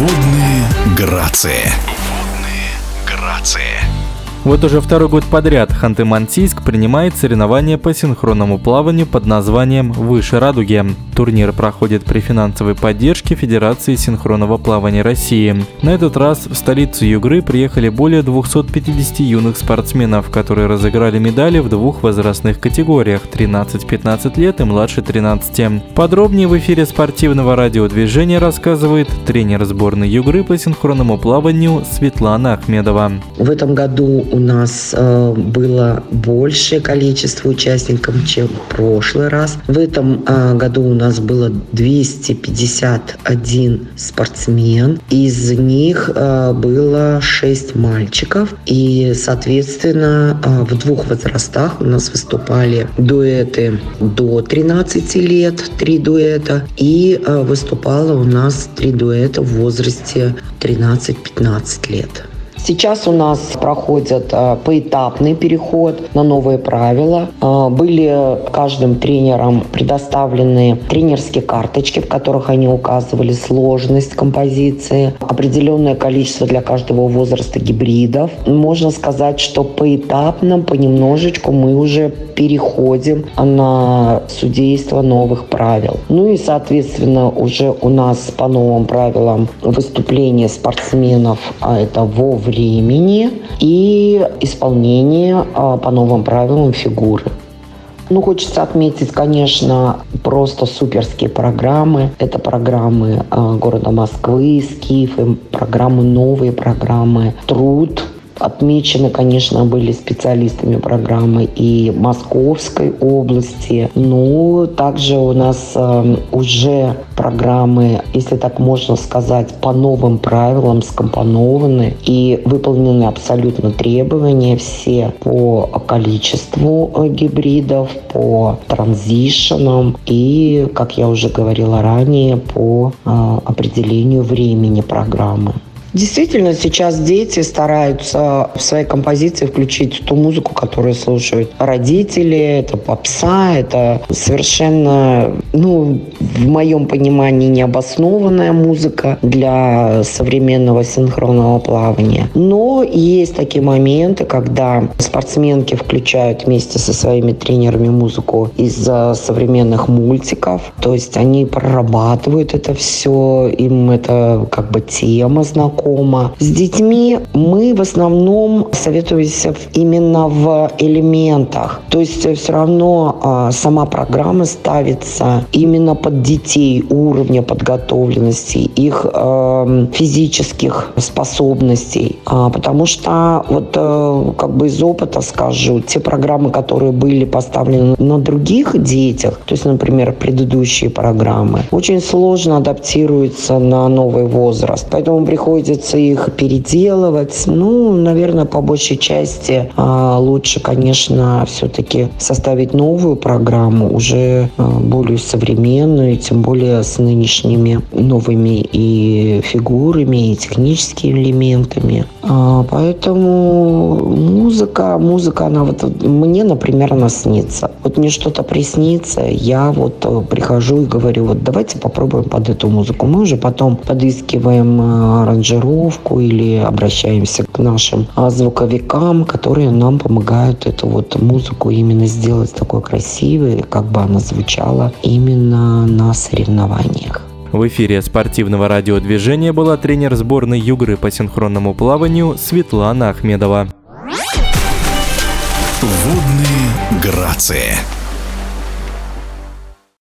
Водные грации. Водные грации. Вот уже второй год подряд Ханты-Мансийск принимает соревнования по синхронному плаванию под названием «Выше радуги». Турнир проходит при финансовой поддержке Федерации синхронного плавания России. На этот раз в столицу Югры приехали более 250 юных спортсменов, которые разыграли медали в двух возрастных категориях – 13-15 лет и младше 13. Подробнее в эфире спортивного радиодвижения рассказывает тренер сборной Югры по синхронному плаванию Светлана Ахмедова. В этом году у нас э, было большее количество участников, чем в прошлый раз. В этом э, году у нас было 251 спортсмен. Из них э, было 6 мальчиков. И, соответственно, в двух возрастах у нас выступали дуэты до 13 лет, три дуэта. И выступало у нас три дуэта в возрасте 13-15 лет. Сейчас у нас проходит э, поэтапный переход на новые правила. Э, были каждым тренером предоставлены тренерские карточки, в которых они указывали сложность композиции, определенное количество для каждого возраста гибридов. Можно сказать, что поэтапно, понемножечку мы уже переходим на судейство новых правил. Ну и, соответственно, уже у нас по новым правилам выступление спортсменов, а это вовремя времени и исполнение а, по новым правилам фигуры. Ну, хочется отметить, конечно, просто суперские программы. Это программы э, города Москвы, Скифы, программы новые программы «Труд», Отмечены, конечно, были специалистами программы и Московской области. Но также у нас э, уже программы, если так можно сказать, по новым правилам скомпонованы и выполнены абсолютно требования все по количеству э, гибридов, по транзишенам и, как я уже говорила ранее, по э, определению времени программы. Действительно, сейчас дети стараются в своей композиции включить ту музыку, которую слушают родители. Это попса, это совершенно, ну, в моем понимании, необоснованная музыка для современного синхронного плавания. Но есть такие моменты, когда спортсменки включают вместе со своими тренерами музыку из современных мультиков. То есть они прорабатывают это все, им это как бы тема знакома знакома. С детьми мы в основном советуемся именно в элементах. То есть все равно а, сама программа ставится именно под детей уровня подготовленности, их э, физических способностей. А, потому что вот э, как бы из опыта скажу, те программы, которые были поставлены на других детях, то есть, например, предыдущие программы, очень сложно адаптируются на новый возраст. Поэтому приходится приходится их переделывать. Ну, наверное, по большей части а, лучше, конечно, все-таки составить новую программу, уже а, более современную, тем более с нынешними новыми и фигурами, и техническими элементами. А, поэтому музыка, музыка, она вот мне, например, она снится. Вот мне что-то приснится, я вот прихожу и говорю, вот давайте попробуем под эту музыку. Мы уже потом подыскиваем э, аранжировку или обращаемся к нашим а, звуковикам, которые нам помогают эту вот музыку именно сделать такой красивой, как бы она звучала именно на соревнованиях. В эфире спортивного радиодвижения была тренер сборной Югры по синхронному плаванию Светлана Ахмедова. Водные грации.